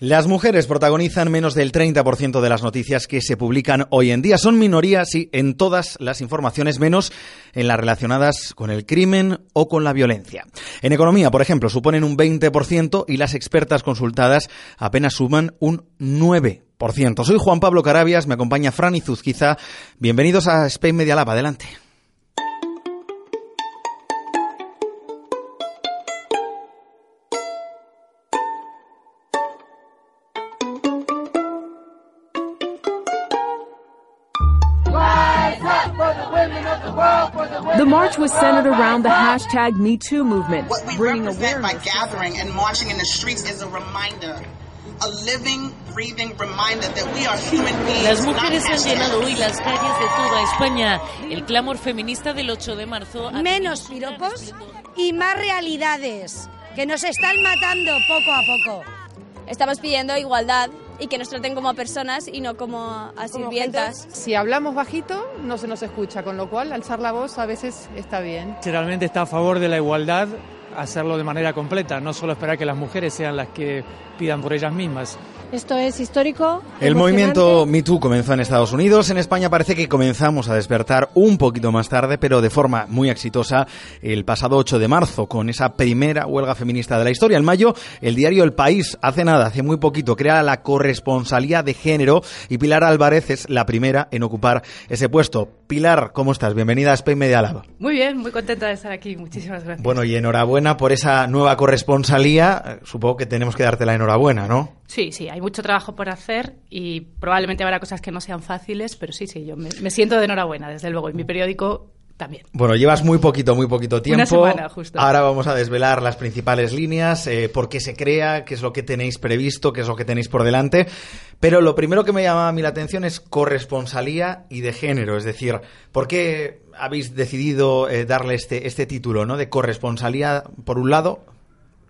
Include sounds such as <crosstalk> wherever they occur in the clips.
Las mujeres protagonizan menos del 30% de las noticias que se publican hoy en día. Son minorías y en todas las informaciones, menos en las relacionadas con el crimen o con la violencia. En economía, por ejemplo, suponen un 20% y las expertas consultadas apenas suman un 9%. Soy Juan Pablo Carabias, me acompaña Fran Izuzquiza. Bienvenidos a Spain Media Lab. Adelante. March was centered around the hashtag MeToo movement, What we bringing represent by gathering and marching in the streets is a reminder, a living, breathing reminder that we are human beings. Las mujeres han llenado hoy las calles de toda España. El clamor feminista del 8 de marzo. menos piropos y más realidades que nos están matando poco a poco. Estamos pidiendo igualdad y que nos traten como personas y no como a sirvientas. Si hablamos bajito, no se nos escucha, con lo cual alzar la voz a veces está bien. Realmente está a favor de la igualdad, hacerlo de manera completa, no solo esperar que las mujeres sean las que pidan por ellas mismas. Esto es histórico. El movimiento Me Too comenzó en Estados Unidos. En España parece que comenzamos a despertar un poquito más tarde, pero de forma muy exitosa el pasado 8 de marzo, con esa primera huelga feminista de la historia. En mayo, el diario El País, hace nada, hace muy poquito, crea la corresponsalía de género y Pilar Álvarez es la primera en ocupar ese puesto. Pilar, ¿cómo estás? Bienvenida a Spain Media Lab. Muy bien, muy contenta de estar aquí. Muchísimas gracias. Bueno, y enhorabuena por esa nueva corresponsalía. Supongo que tenemos que darte la enhorabuena, ¿no? Sí, sí, hay mucho trabajo por hacer y probablemente habrá cosas que no sean fáciles, pero sí, sí, yo me, me siento de enhorabuena, desde luego. Y mi periódico también. Bueno, llevas muy poquito, muy poquito tiempo. semana, justo. Ahora vamos a desvelar las principales líneas, eh, por qué se crea, qué es lo que tenéis previsto, qué es lo que tenéis por delante. Pero lo primero que me llama a mí la atención es corresponsalía y de género. Es decir, ¿por qué habéis decidido eh, darle este, este título, ¿no? De corresponsalía, por un lado,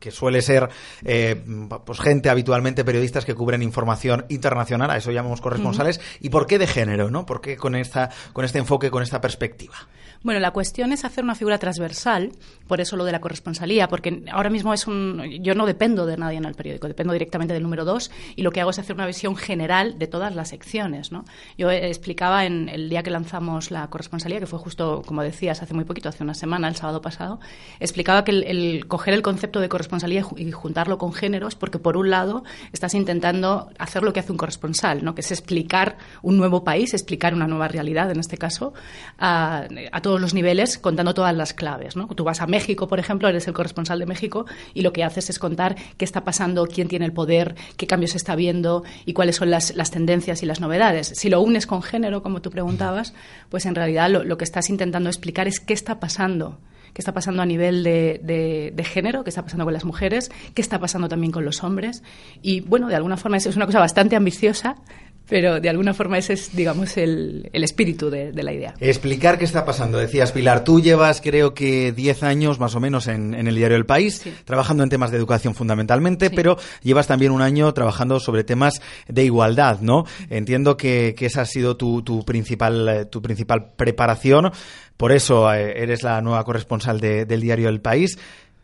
que suele ser eh, pues gente habitualmente periodistas que cubren información internacional, a eso llamamos corresponsales, y por qué de género, ¿no? ¿Por qué con esta con este enfoque, con esta perspectiva? Bueno, la cuestión es hacer una figura transversal, por eso lo de la corresponsalía, porque ahora mismo es un. Yo no dependo de nadie en el periódico, dependo directamente del número dos y lo que hago es hacer una visión general de todas las secciones. ¿no? Yo eh, explicaba en el día que lanzamos la corresponsalía, que fue justo, como decías, hace muy poquito, hace una semana, el sábado pasado, explicaba que el, el coger el concepto de corresponsalía y ju- y juntarlo con géneros, porque por un lado estás intentando hacer lo que hace un corresponsal, ¿no? que es explicar un nuevo país, explicar una nueva realidad, en este caso, a, todos los niveles, contando todas las claves. ¿no? Tú vas a México, por ejemplo, eres el corresponsal de México y lo que haces es contar qué está pasando, quién tiene el poder, qué cambios está viendo y cuáles son las, las tendencias y las novedades. Si lo unes con género, como tú preguntabas, pues en realidad lo, lo que estás intentando explicar es qué está pasando qué está pasando a nivel de, de- género, qué está pasando con las mujeres, qué está pasando también con los hombres. Y bueno, de alguna forma es una cosa bastante ambiciosa, pero de alguna forma ese es, digamos, el, el espíritu de, de la idea. Explicar qué está pasando. Decías, Pilar, tú llevas creo que 10 años más o menos en, en el diario El País, Sí. trabajando en temas de educación fundamentalmente, Sí. pero llevas también un año trabajando sobre temas de igualdad, ¿no? Entiendo que, que esa ha sido tu, tu principal, eh, tu principal preparación. Por eso eh, eres la nueva corresponsal de- del diario El País.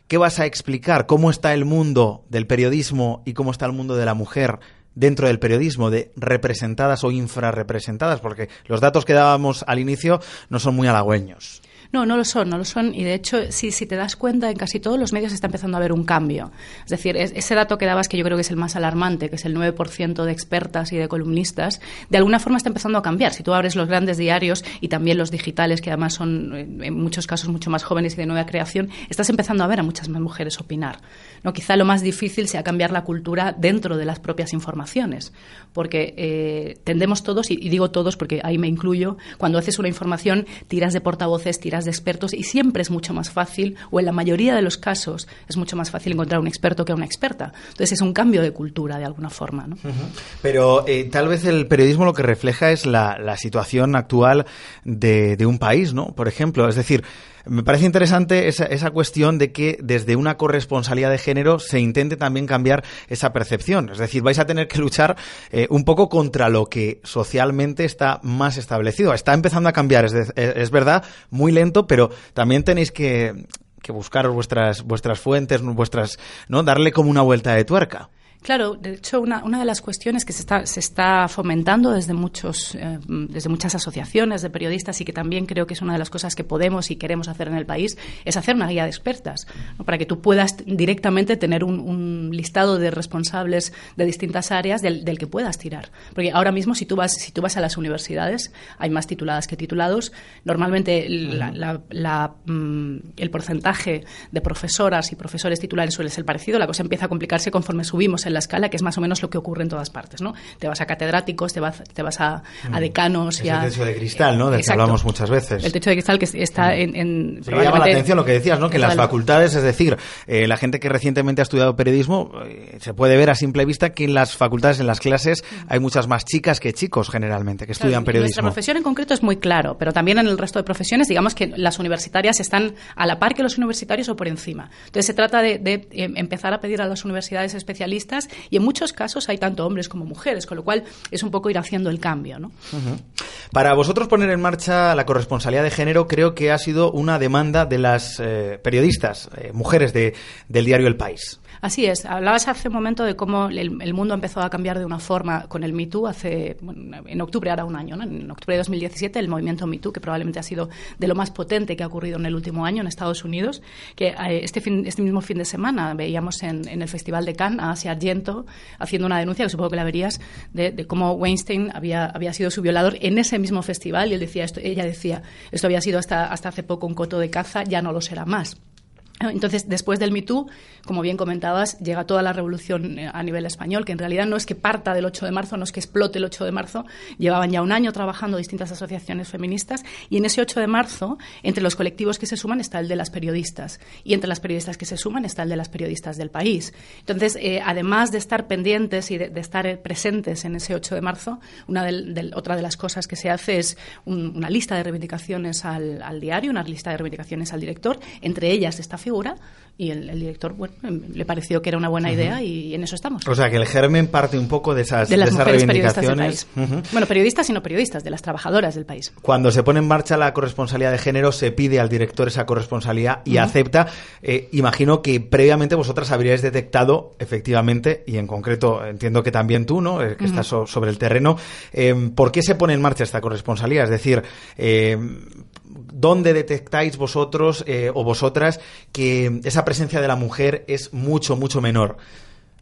¿Qué vas a explicar? ¿Cómo está el mundo del periodismo y cómo está el mundo de la mujer dentro del periodismo, de representadas o infrarrepresentadas? Porque los datos que dábamos al inicio no son muy halagüeños. No, no lo son, no lo son. Y de hecho, si, te das cuenta, en casi todos los medios está empezando a haber un cambio. Es decir, es- ese dato que dabas, que yo creo que es el más alarmante, que es el 9% de expertas y de columnistas, de alguna forma está empezando a cambiar. Si tú abres los grandes diarios y también los digitales, que además son eh, en muchos casos mucho más jóvenes y de nueva creación, estás empezando a ver a muchas más mujeres opinar. ¿no? Quizá lo más difícil sea cambiar la cultura dentro de las propias informaciones, porque eh, tendemos todos, y digo todos porque ahí me incluyo, cuando haces una información tiras de portavoces, tiras de expertos y siempre es mucho más fácil, o en la mayoría de los casos, es mucho más fácil encontrar un experto que una experta. Entonces es un cambio de cultura de alguna forma. ¿no? Pero eh, tal vez el periodismo lo que refleja es la, la situación actual de, de un país, ¿no? Por ejemplo, es decir, me parece interesante esa, esa, cuestión de que desde una corresponsalía de género se intente también cambiar esa percepción. Es decir, vais a tener que luchar eh, un poco contra lo que socialmente está más establecido. Está empezando a cambiar, es, es verdad, muy lento, pero también tenéis que, que buscar vuestras, vuestras fuentes, vuestras, ¿no? Darle como una vuelta de tuerca. Claro, de hecho, una, una, de las cuestiones que se está, se está fomentando desde, muchos, eh, desde muchas asociaciones de periodistas y que también creo que es una de las cosas que podemos y queremos hacer en el país es hacer una guía de expertas, ¿no? para que tú puedas directamente tener un, un, listado de responsables de distintas áreas del, del, que puedas tirar. Porque ahora mismo, si tú, vas, si tú vas a las universidades, hay más tituladas que titulados. Normalmente, la, la, la, mm, el porcentaje de profesoras y profesores titulares suele ser parecido. La cosa empieza a complicarse conforme subimos en la escala, que es más o menos lo que ocurre en todas partes, ¿no? Te vas a catedráticos, te vas, te vas a, a decanos es y a... el techo de cristal, ¿no? Del que hablamos muchas veces. El techo de cristal que está en... en sí, llama la atención lo que decías, ¿no? Que en las facultades, es decir, eh, la gente que recientemente ha estudiado periodismo, eh, se puede ver a simple vista que en las facultades, en las clases, hay muchas más chicas que chicos generalmente que estudian claro, periodismo. Nuestra profesión en concreto es muy claro, pero también en el resto de profesiones, digamos que las universitarias están a la par que los universitarios o por encima. Entonces se trata de, de empezar a pedir a las universidades especialistas y en muchos casos hay tanto hombres como mujeres, con lo cual es un poco ir haciendo el cambio. ¿no? Para vosotros poner en marcha la corresponsalidad de género creo que ha sido una demanda de las eh, periodistas, eh, mujeres de, del diario El País. Así es. Hablabas hace un momento de cómo el, el, mundo empezó a cambiar de una forma con el Me Too hace, bueno, en octubre, ahora un año, ¿no? en octubre de 2017, el movimiento Me Too, que probablemente ha sido de lo más potente que ha ocurrido en el último año en Estados Unidos, que eh, este, fin, este mismo fin de semana veíamos en, el Festival de Cannes a Asia Argento haciendo una denuncia, que supongo que la verías, de, de cómo Weinstein había, había sido su violador en ese mismo festival y él decía esto, ella decía, esto había sido hasta, hasta hace poco un coto de caza, ya no lo será más. Entonces, después del Me como bien comentabas, llega toda la revolución eh, a nivel español, que en realidad no es que parta del 8 de marzo, no es que explote el 8 de marzo, llevaban ya un año trabajando distintas asociaciones feministas y en ese 8 de marzo, entre los colectivos que se suman está el de las periodistas y entre las periodistas que se suman está el de las periodistas del país. Entonces, eh, además de estar pendientes y de, estar presentes en ese 8 de marzo, otra de las cosas que se hace es un, una lista de reivindicaciones al, al diario, una lista de reivindicaciones al director, entre ellas esta figura y el, el, director bueno, le pareció que era una buena idea uh -huh. y en eso estamos. O sea, que el germen parte un poco de esas, de las de esas reivindicaciones. Uh -huh. Bueno, periodistas y no periodistas, de las trabajadoras del país. Cuando se pone en marcha la corresponsalía de género, se pide al director esa corresponsalía y uh -huh. acepta. Eh, imagino que previamente vosotras habríais detectado, efectivamente, y en concreto entiendo que también tú, ¿no? Eh, que estás so sobre el terreno, eh, ¿por qué se pone en marcha esta corresponsalía? Es decir, ¿dónde detectáis vosotros eh, o vosotras que esa presencia de la mujer es mucho, mucho menor?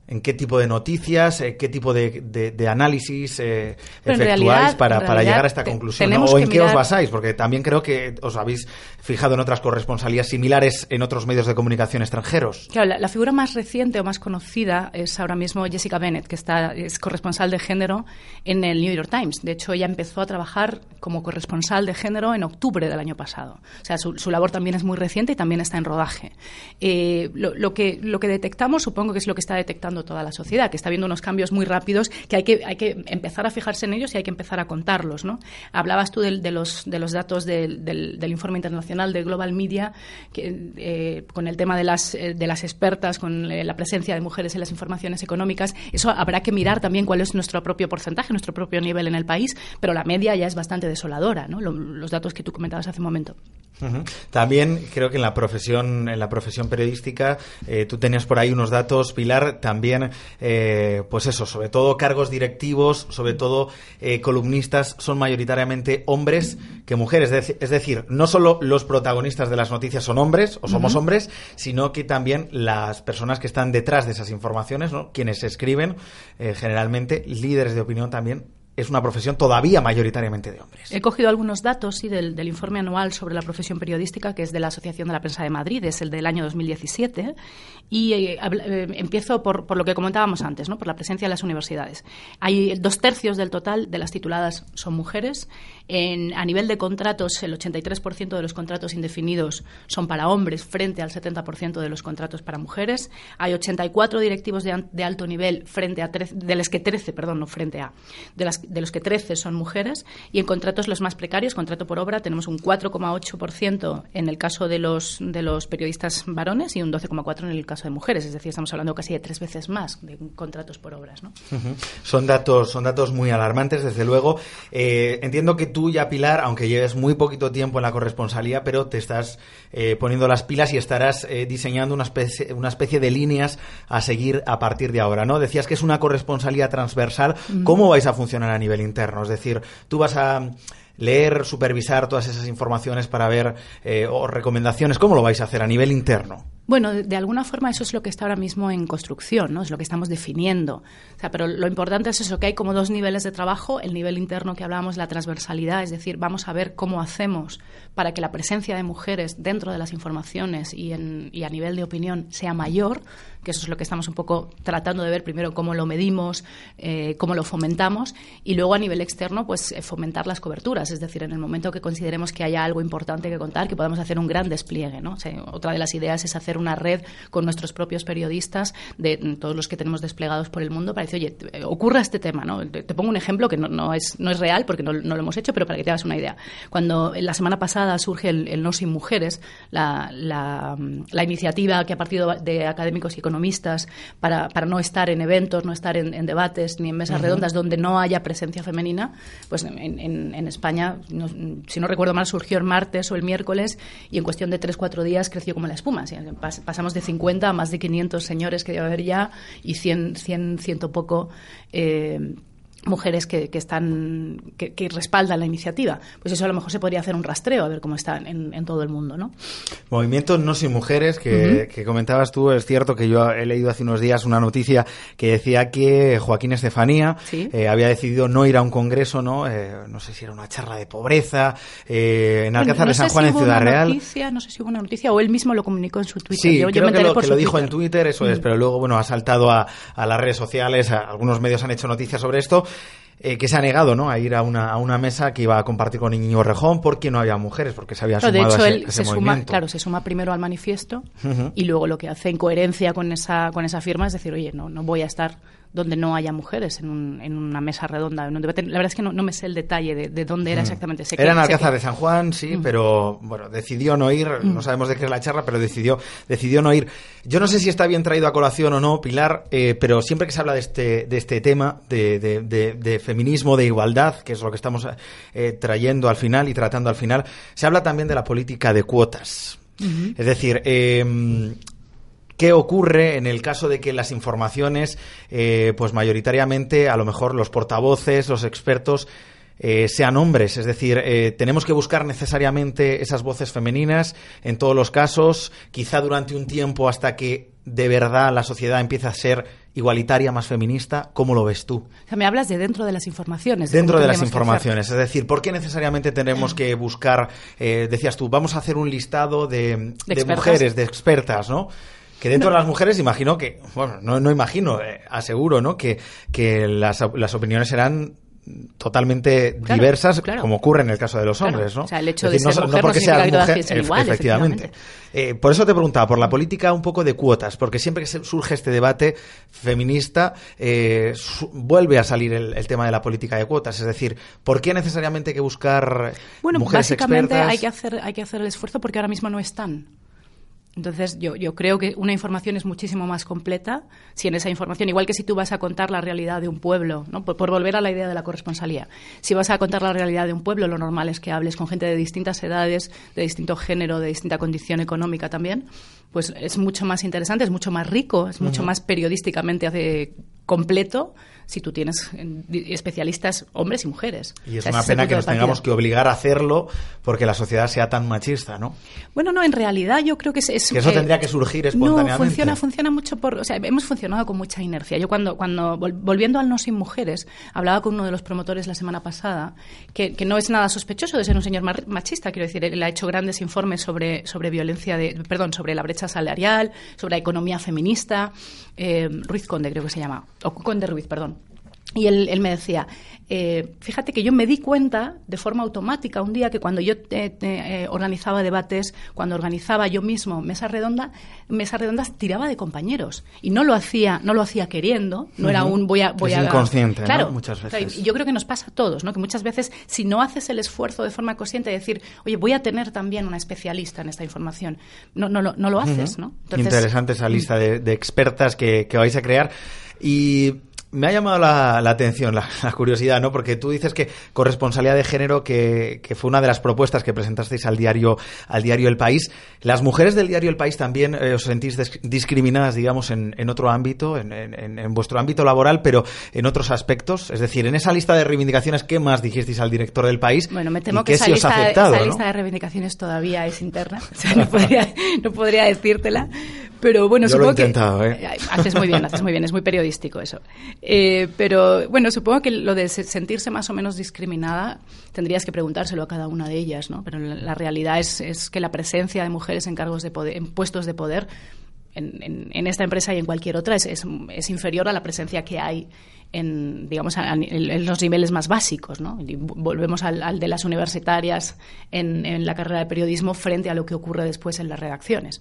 En qué tipo de noticias, eh, qué tipo de, de, de análisis eh, efectuáis realidad, para, para llegar a esta conclusión. ¿no? ¿O en qué os basáis? Porque también creo que os habéis fijado en otras corresponsalías similares en otros medios de comunicación extranjeros. Claro, la, la, figura más reciente o más conocida es ahora mismo Jessica Bennett, que está, es corresponsal de género en el New York Times. De hecho, ella empezó a trabajar como corresponsal de género en octubre del año pasado. O sea, su, su labor también es muy reciente y también está en rodaje. Eh, lo, lo, que, lo que detectamos, supongo que es lo que está detectando toda la sociedad, que está viendo unos cambios muy rápidos, que hay que, hay que empezar a fijarse en ellos y hay que empezar a contarlos. ¿no? Hablabas tú de, de los, de los datos del, del, informe internacional de Global Media, que, eh, con el tema de las, eh, de las expertas, con eh, la presencia de mujeres en las informaciones económicas. Eso habrá que mirar también cuál es nuestro propio porcentaje, nuestro propio nivel en el país, pero la media ya es bastante desoladora, ¿no? Lo, los datos que tú comentabas hace un momento. Uh -huh. También creo que en la profesión, en la profesión periodística, eh, tú tenías por ahí unos datos, Pilar, también, eh, pues eso, sobre todo cargos directivos, sobre todo eh, columnistas, son mayoritariamente hombres que mujeres. Es decir, no solo los protagonistas de las noticias son hombres o somos uh -huh. hombres, sino que también las personas que están detrás de esas informaciones, ¿no? quienes escriben, eh, generalmente líderes de opinión también es una profesión todavía mayoritariamente de hombres. He cogido algunos datos sí, del, informe anual sobre la profesión periodística, que es de la Asociación de la Prensa de Madrid, es el del año 2017, y eh, eh, empiezo por, por, lo que comentábamos antes, ¿no? por la presencia de las universidades. Hay dos tercios del total de las tituladas son mujeres. En, a nivel de contratos, el 83% de los contratos indefinidos son para hombres frente al 70% de los contratos para mujeres. Hay 84 directivos de, de alto nivel frente a 13, de los que 13, perdón, no frente a, de, las, de los que 13 son mujeres. Y en contratos los más precarios, contrato por obra, tenemos un 4,8% en el caso de los, de los periodistas varones y un 12,4% en el caso de mujeres. Es decir, estamos hablando casi de tres veces más de contratos por obras. ¿no? Son datos, son datos muy alarmantes, desde luego. Eh, entiendo que tú ya, Pilar, aunque lleves muy poquito tiempo en la corresponsalía, pero te estás eh, poniendo las pilas y estarás eh, diseñando una especie, una especie de líneas a seguir a partir de ahora, ¿no? Decías que es una corresponsalía transversal. -huh. ¿Cómo vais a funcionar a nivel interno? Es decir, tú vas a leer, supervisar todas esas informaciones para ver eh, o recomendaciones. ¿Cómo lo vais a hacer a nivel interno? Bueno, de, alguna forma eso es lo que está ahora mismo en construcción, ¿no? Es lo que estamos definiendo. Pero lo importante es eso, que hay como dos niveles de trabajo. El nivel interno que hablábamos, la transversalidad, es decir, vamos a ver cómo hacemos para que la presencia de mujeres dentro de las informaciones y, a nivel de opinión sea mayor, que eso es lo que estamos un poco tratando de ver primero cómo lo medimos, eh, cómo lo fomentamos, y luego a nivel externo, pues eh, fomentar las coberturas, es decir, en el momento que consideremos que haya algo importante que contar, que podamos hacer un gran despliegue, otra de las ideas es hacer una red con nuestros propios periodistas de todos los que tenemos desplegados por el mundo para decir, oye, ocurra este tema, ¿no? Te, te pongo un ejemplo que no, no, es, no es real porque no, no, lo hemos hecho, pero para que te hagas una idea. Cuando la semana pasada surge el, el No Sin Mujeres, la, la, la, iniciativa que ha partido de académicos y economistas para, para no estar en eventos, no estar en, en debates ni en mesas uh -huh. redondas donde no haya presencia femenina, pues en, en, en España, no, si no recuerdo mal, surgió el martes o el miércoles y en cuestión de 3-4 días creció como la espuma. ¿sí? Pasamos de 50 a más de 500 señores que debe haber ya y 100, 100 ciento poco eh, mujeres que, que están que, que, respaldan la iniciativa. Pues eso a lo mejor se podría hacer un rastreo a ver cómo está en, en todo el mundo, ¿no? Movimiento No Sin Mujeres que, uh -huh. que, comentabas tú, es cierto que yo he leído hace unos días una noticia que decía que Joaquín Estefanía ¿Sí? eh, había decidido no ir a un congreso, ¿no? Eh, no sé si era una charla de pobreza eh, en Alcázar no de San Juan si en Ciudad Real. Noticia, no sé si hubo una noticia o él mismo lo comunicó en su Twitter. Sí, yo, creo yo que, lo, que lo dijo en Twitter, eso mm. es, pero luego bueno ha saltado a, a las redes sociales, a, algunos medios han hecho noticias sobre esto eh, que se ha negado ¿no? a ir a una, a una mesa que iba a compartir con Íñigo Rejón porque no había mujeres, porque se había sumado de hecho, a ese, él ese se movimiento. Suma, claro, se suma primero al manifiesto uh -huh. y luego lo que hace en coherencia con esa, con esa firma es decir, oye, no, no voy a estar donde no haya mujeres en, un, en una mesa redonda. En un debate. La verdad es que no, no, me sé el detalle de, de dónde era exactamente. Sé era en Alcázar de San Juan, sí, mm. pero bueno, decidió no ir. Mm. No sabemos de qué es la charla, pero decidió, decidió no ir. Yo no sé si está bien traído a colación o no, Pilar, eh, pero siempre que se habla de este, de este tema, de, de, de, de feminismo, de igualdad, que es lo que estamos eh, trayendo al final y tratando al final, se habla también de la política de cuotas. Uh -huh. Es decir, eh, ¿Qué ocurre en el caso de que las informaciones, eh, pues mayoritariamente, a lo mejor los portavoces, los expertos, eh, sean hombres? Es decir, eh, tenemos que buscar necesariamente esas voces femeninas en todos los casos, quizá durante un tiempo hasta que de verdad la sociedad empieza a ser igualitaria, más feminista. ¿Cómo lo ves tú? O sea, me hablas de dentro de las informaciones. De dentro de las informaciones. Es decir, ¿por qué necesariamente tenemos que buscar, eh, decías tú, vamos a hacer un listado de, de, de mujeres, de expertas, ¿no? Que dentro de las mujeres imagino que, bueno, no, no imagino, eh, aseguro, ¿no? Que, que las, las opiniones serán totalmente claro, diversas, claro. como ocurre en el caso de los claro. hombres, ¿no? O sea, el hecho de ser no, mujer no porque no sea mujer, igual, efectivamente. efectivamente. Eh, por eso te preguntaba, por la política un poco de cuotas, porque siempre que surge este debate feminista, eh, su, vuelve a salir el, el, tema de la política de cuotas. Es decir, ¿por qué necesariamente hay que buscar bueno, mujeres básicamente expertas? hay que hacer hay que hacer el esfuerzo porque ahora mismo no están. Entonces, yo, yo, creo que una información es muchísimo más completa si en esa información, igual que si tú vas a contar la realidad de un pueblo, ¿no? por, por, volver a la idea de la corresponsalía, si vas a contar la realidad de un pueblo, lo normal es que hables con gente de distintas edades, de distinto género, de distinta condición económica también, pues es mucho más interesante, es mucho más rico, es mucho uh -huh. más periodísticamente hace completo si tú tienes especialistas hombres y mujeres. Y es una pena que nos tengamos que obligar a hacerlo porque la sociedad sea tan machista, ¿no? Bueno, no, en realidad yo creo que es... que eso tendría que surgir espontáneamente. No, funciona, funciona mucho por... O sea, hemos funcionado con mucha inercia. Yo cuando, cuando volviendo al No Sin Mujeres, hablaba con uno de los promotores la semana pasada, que, que no es nada sospechoso de ser un señor machista, quiero decir, él ha hecho grandes informes sobre, sobre violencia, de, perdón, sobre la brecha salarial, sobre la economía feminista, eh, Ruiz Conde creo que se llama, o Conde Ruiz, perdón. Y él, él, me decía, eh, fíjate que yo me di cuenta de forma automática un día que cuando yo eh, organizaba debates, cuando organizaba yo mismo mesas redondas, mesas redondas tiraba de compañeros y no lo hacía, no lo hacía queriendo, no era un voy a voy es a inconsciente, claro, muchas veces. y yo creo que nos pasa a todos, ¿no? Que muchas veces si no haces el esfuerzo de forma consciente de decir, oye, voy a tener también una especialista en esta información, no no, no, lo haces, ¿no? Interesante esa lista de, de expertas que, que vais a crear y me ha llamado la, atención, la, curiosidad, ¿no? Porque tú dices que corresponsalidad de género, que, fue una de las propuestas que presentasteis al diario, al diario El País. ¿Las mujeres del diario El País también eh, os sentís discriminadas, digamos, en, otro ámbito, en, vuestro ámbito laboral, pero en otros aspectos? Es decir, en esa lista de reivindicaciones, ¿qué más dijisteis al director del país? Bueno, me temo que esa, lista, lista, de reivindicaciones todavía es interna. <laughs> no, podría, no podría decírtela. Pero bueno, supongo que. ¿eh? Haces muy bien, haces muy bien, es muy periodístico eso. Eh, pero bueno, supongo que lo de sentirse más o menos discriminada tendrías que preguntárselo a cada una de ellas, ¿no? Pero la, realidad es, es, que la presencia de mujeres en cargos de poder, en puestos de poder, en, en, esta empresa y en cualquier otra, es, es inferior a la presencia que hay en, digamos, en, los niveles más básicos. ¿no? volvemos al, de las universitarias en, la carrera de periodismo frente a lo que ocurre después en las redacciones.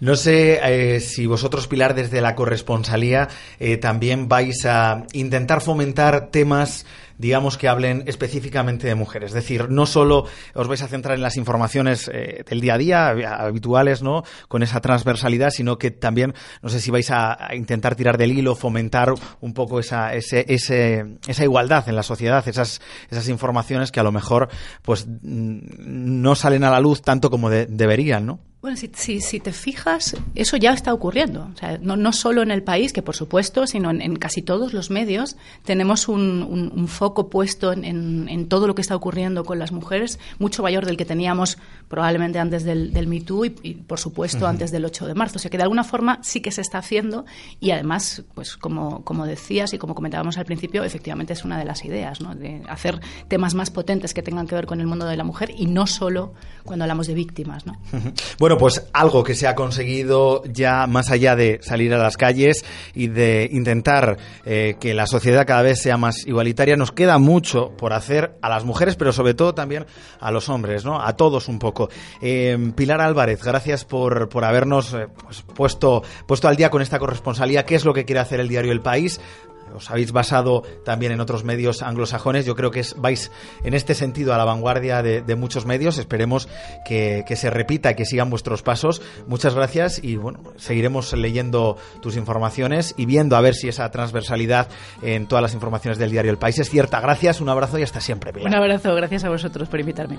No sé eh, si vosotros, Pilar, desde la corresponsalía, eh, también vais a intentar fomentar temas digamos, que hablen específicamente de mujeres. Es decir, no solo os vais a centrar en las informaciones eh, del día a día, habituales, ¿no? Con esa transversalidad, sino que también, no sé si vais a, intentar tirar del hilo, fomentar un poco esa, ese, ese, esa igualdad en la sociedad, esas, esas informaciones que a lo mejor, pues, mm, no salen a la luz tanto como deberían, ¿no? Bueno, si, si, te fijas, eso ya está ocurriendo. O sea, no, no solo en el país, que por supuesto, sino en, casi todos los medios tenemos un, un, foco puesto en, en, todo lo que está ocurriendo con las mujeres, mucho mayor del que teníamos probablemente antes del, del Me Too y, por supuesto, antes del 8 de marzo. O sea, que de alguna forma sí que se está haciendo y además, pues como, como decías y como comentábamos al principio, efectivamente es una de las ideas, ¿no? De hacer temas más potentes que tengan que ver con el mundo de la mujer y no solo cuando hablamos de víctimas, ¿no? Bueno, bueno, pues algo que se ha conseguido ya más allá de salir a las calles y de intentar eh, que la sociedad cada vez sea más igualitaria, nos queda mucho por hacer a las mujeres, pero sobre todo también a los hombres, ¿no? A todos un poco. Eh, Pilar Álvarez, gracias por, por habernos eh, pues, puesto, puesto al día con esta corresponsalía. ¿Qué es lo que quiere hacer el diario El País? Os habéis basado también en otros medios anglosajones. Yo creo que vais en este sentido a la vanguardia de, muchos medios. Esperemos que, se repita y que sigan vuestros pasos. Muchas gracias y bueno, seguiremos leyendo tus informaciones y viendo a ver si esa transversalidad en todas las informaciones del diario El País es cierta. Gracias, un abrazo y hasta siempre. Un abrazo, gracias a vosotros por invitarme.